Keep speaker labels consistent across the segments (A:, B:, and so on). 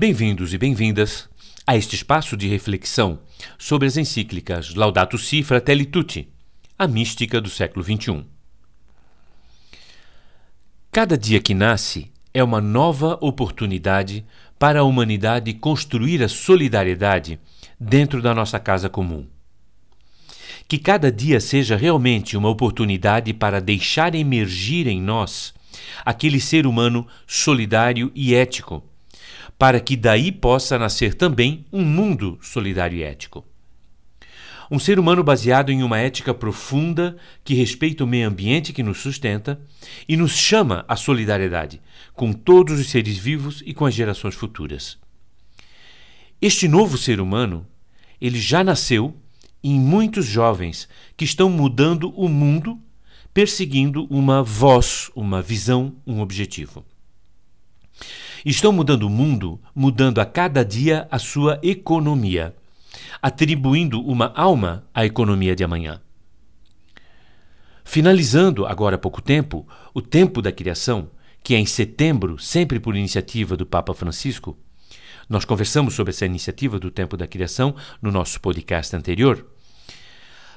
A: Bem-vindos e bem-vindas a este espaço de reflexão sobre as encíclicas Laudato Si Fratelli Tutti, a mística do século XXI. Cada dia que nasce é uma nova oportunidade para a humanidade construir a solidariedade dentro da nossa casa comum. Que cada dia seja realmente uma oportunidade para deixar emergir em nós aquele ser humano solidário e ético, para que daí possa nascer também um mundo solidário e ético. Um ser humano baseado em uma ética profunda que respeita o meio ambiente que nos sustenta e nos chama à solidariedade com todos os seres vivos e com as gerações futuras. Este novo ser humano, ele já nasceu em muitos jovens que estão mudando o mundo, perseguindo uma voz, uma visão, um objetivo. Estão mudando o mundo, mudando a cada dia a sua economia atribuindo uma alma à economia de amanhã. Finalizando, agora há pouco tempo, o tempo da criação, que é em setembro, sempre por iniciativa do Papa Francisco, nós conversamos sobre essa iniciativa do tempo da criação no nosso podcast anterior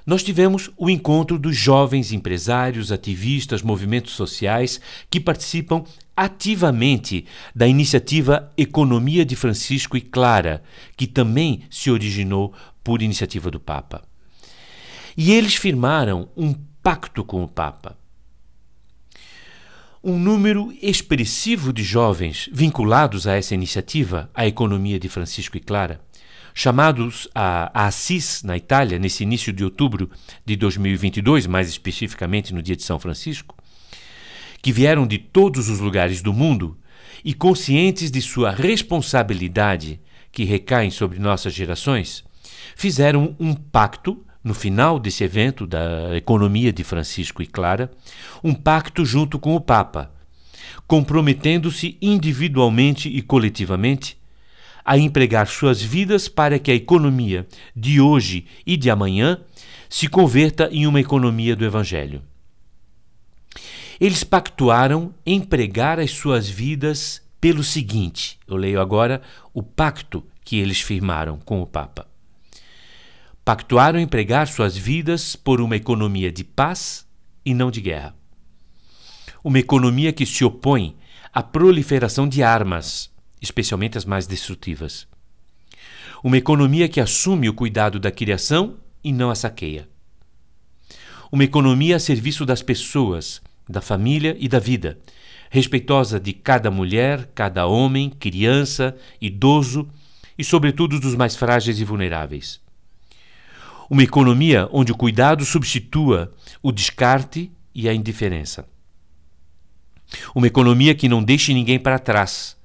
A: nós tivemos o encontro dos jovens empresários, ativistas, movimentos sociais que participam ativamente da iniciativa Economia de Francisco e Clara, que também se originou por iniciativa do Papa. E eles firmaram um pacto com o Papa. Um número expressivo de jovens vinculados a essa iniciativa, a Economia de Francisco e Clara, chamados a, Assis, na Itália, nesse início de outubro de 2022, mais especificamente no dia de São Francisco, que vieram de todos os lugares do mundo e conscientes de sua responsabilidade que recai sobre nossas gerações, fizeram um pacto no final desse evento da economia de Francisco e Clara, um pacto junto com o Papa, comprometendo-se individualmente e coletivamente a empregar suas vidas para que a economia de hoje e de amanhã se converta em uma economia do Evangelho. Eles pactuaram empregar as suas vidas pelo seguinte: eu leio agora o pacto que eles firmaram com o Papa. Pactuaram empregar suas vidas por uma economia de paz e não de guerra. Uma economia que se opõe à proliferação de armas especialmente as mais destrutivas. Uma economia que assume o cuidado da criação e não a saqueia. Uma economia a serviço das pessoas, da família e da vida, respeitosa de cada mulher, cada homem, criança, idoso e, sobretudo, dos mais frágeis e vulneráveis. Uma economia onde o cuidado substitua o descarte e a indiferença. Uma economia que não deixe ninguém para trás,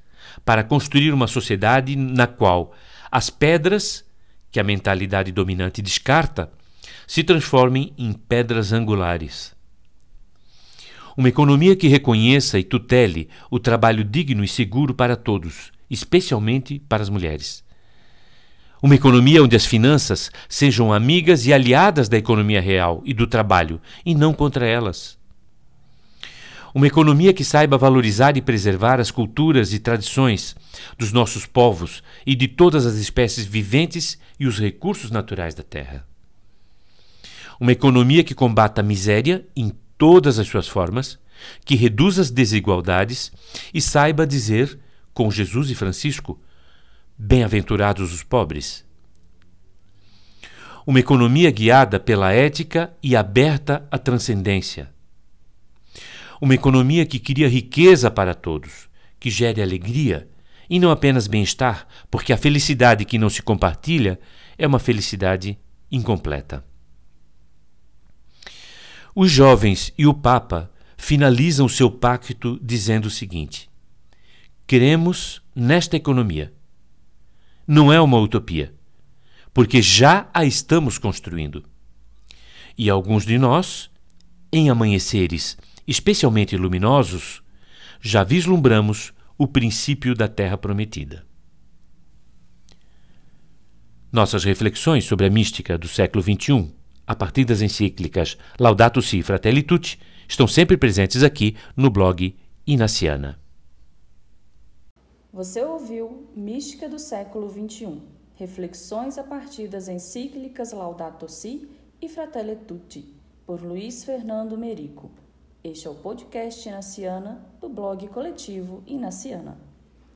A: para construir uma sociedade na qual as pedras que a mentalidade dominante descarta se transformem em pedras angulares. Uma economia que reconheça e tutele o trabalho digno e seguro para todos, especialmente para as mulheres. Uma economia onde as finanças sejam amigas e aliadas da economia real e do trabalho, e não contra elas. Uma economia que saiba valorizar e preservar as culturas e tradições dos nossos povos e de todas as espécies viventes e os recursos naturais da terra. Uma economia que combata a miséria em todas as suas formas, que reduza as desigualdades e saiba dizer, com Jesus e Francisco, bem-aventurados os pobres. Uma economia guiada pela ética e aberta à transcendência uma economia que cria riqueza para todos, que gere alegria e não apenas bem-estar, porque a felicidade que não se compartilha é uma felicidade incompleta. Os jovens e o Papa finalizam seu pacto dizendo o seguinte: Queremos nesta economia. Não é uma utopia, porque já a estamos construindo. E alguns de nós, em amanheceres especialmente luminosos, já vislumbramos o princípio da Terra Prometida. Nossas reflexões sobre a mística do século XXI, a partir das encíclicas Laudato Si Fratelli Tutti, estão sempre presentes aqui no blog Inaciana.
B: Você ouviu Mística do século XXI, reflexões a partir das encíclicas Laudato Si e Fratelli Tutti, por Luiz Fernando Merico. Este é o podcast Inaciana do blog coletivo Inaciana.